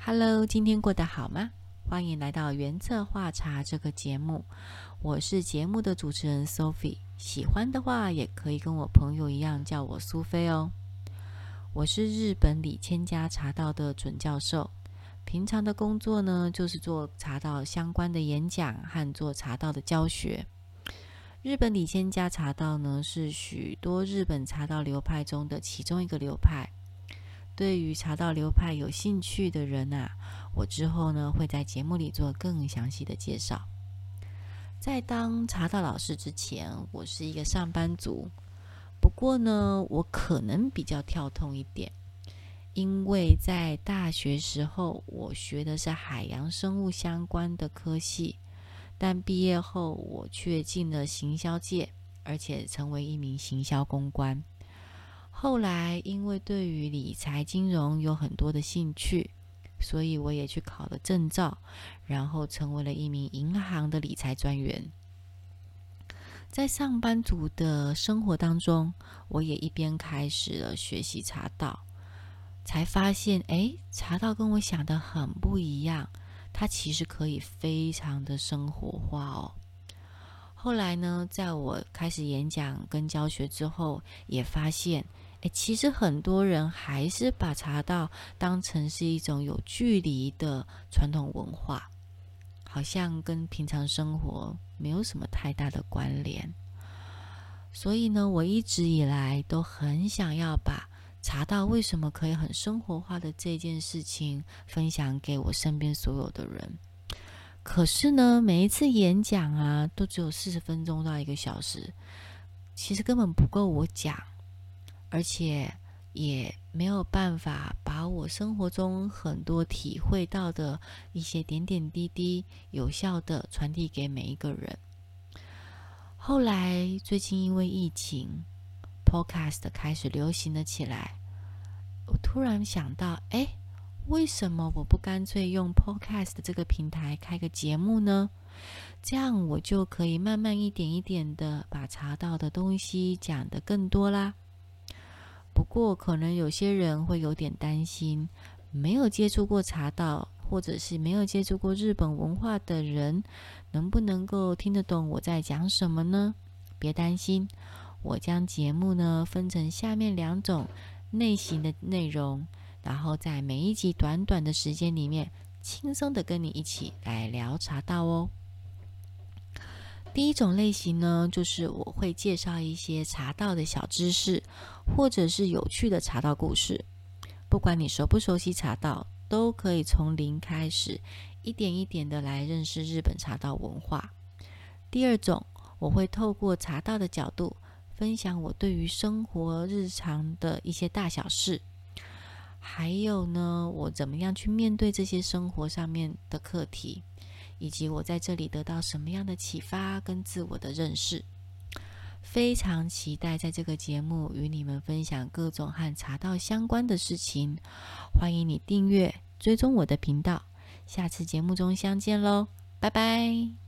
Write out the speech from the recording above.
Hello，今天过得好吗？欢迎来到原策画茶这个节目，我是节目的主持人 Sophie。喜欢的话，也可以跟我朋友一样叫我苏菲哦。我是日本里千家茶道的准教授，平常的工作呢，就是做茶道相关的演讲和做茶道的教学。日本里千家茶道呢，是许多日本茶道流派中的其中一个流派。对于茶道流派有兴趣的人啊，我之后呢会在节目里做更详细的介绍。在当茶道老师之前，我是一个上班族。不过呢，我可能比较跳通一点，因为在大学时候我学的是海洋生物相关的科系，但毕业后我却进了行销界，而且成为一名行销公关。后来，因为对于理财金融有很多的兴趣，所以我也去考了证照，然后成为了一名银行的理财专员。在上班族的生活当中，我也一边开始了学习茶道，才发现，哎，茶道跟我想的很不一样，它其实可以非常的生活化哦。后来呢，在我开始演讲跟教学之后，也发现。诶，其实很多人还是把茶道当成是一种有距离的传统文化，好像跟平常生活没有什么太大的关联。所以呢，我一直以来都很想要把茶道为什么可以很生活化的这件事情分享给我身边所有的人。可是呢，每一次演讲啊，都只有四十分钟到一个小时，其实根本不够我讲。而且也没有办法把我生活中很多体会到的一些点点滴滴有效地传递给每一个人。后来最近因为疫情，Podcast 开始流行了起来。我突然想到，哎，为什么我不干脆用 Podcast 这个平台开个节目呢？这样我就可以慢慢一点一点的把查到的东西讲得更多啦。不过，可能有些人会有点担心，没有接触过茶道，或者是没有接触过日本文化的人，能不能够听得懂我在讲什么呢？别担心，我将节目呢分成下面两种类型的内容，然后在每一集短短的时间里面，轻松的跟你一起来聊茶道哦。第一种类型呢，就是我会介绍一些茶道的小知识，或者是有趣的茶道故事。不管你熟不熟悉茶道，都可以从零开始，一点一点的来认识日本茶道文化。第二种，我会透过茶道的角度，分享我对于生活日常的一些大小事，还有呢，我怎么样去面对这些生活上面的课题。以及我在这里得到什么样的启发跟自我的认识，非常期待在这个节目与你们分享各种和茶道相关的事情。欢迎你订阅、追踪我的频道，下次节目中相见喽，拜拜。